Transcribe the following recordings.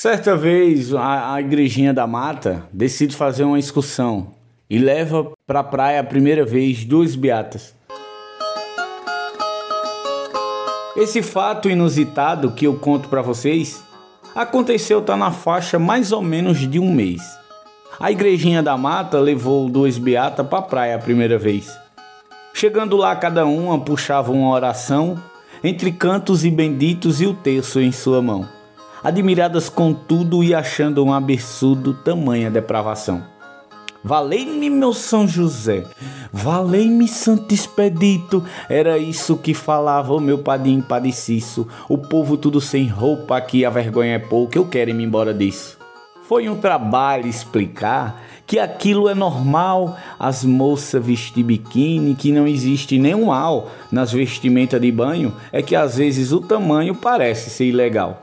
Certa vez, a, a igrejinha da mata decide fazer uma excursão e leva para a praia a primeira vez duas beatas. Esse fato inusitado que eu conto para vocês aconteceu tá na faixa mais ou menos de um mês. A igrejinha da mata levou duas beatas para a praia a primeira vez. Chegando lá, cada uma puxava uma oração entre cantos e benditos e o terço em sua mão, admiradas com tudo e achando um absurdo tamanha depravação. Valei-me meu São José, valei-me Santo Expedito, era isso que falava o meu padim padeciço, o povo tudo sem roupa aqui, a vergonha é pouco, eu quero ir me embora disso. Foi um trabalho explicar que aquilo é normal, as moças vestir biquíni, que não existe nenhum mal nas vestimentas de banho, é que às vezes o tamanho parece ser ilegal.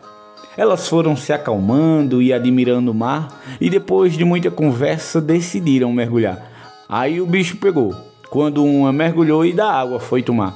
Elas foram se acalmando e admirando o mar e depois de muita conversa decidiram mergulhar. Aí o bicho pegou, quando uma mergulhou e da água foi tomar.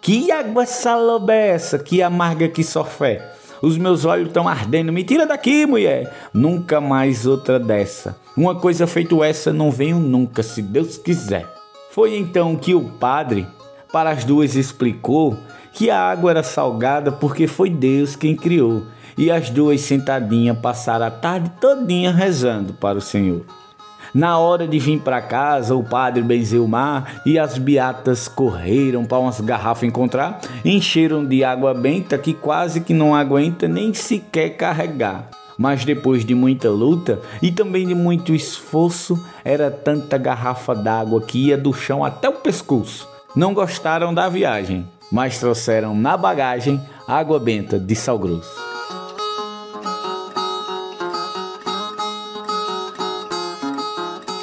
Que água saloba é essa? Que amarga que só fé. Os meus olhos estão ardendo. Me tira daqui, mulher. Nunca mais outra dessa. Uma coisa feito essa não venho nunca, se Deus quiser. Foi então que o padre, para as duas, explicou que a água era salgada porque foi Deus quem criou e as duas sentadinhas passaram a tarde todinha rezando para o Senhor. Na hora de vir para casa, o padre benzeu o mar e as beatas correram para umas garrafas encontrar, encheram de água benta que quase que não aguenta nem sequer carregar. Mas depois de muita luta e também de muito esforço, era tanta garrafa d'água que ia do chão até o pescoço. Não gostaram da viagem, mas trouxeram na bagagem água benta de sal grosso.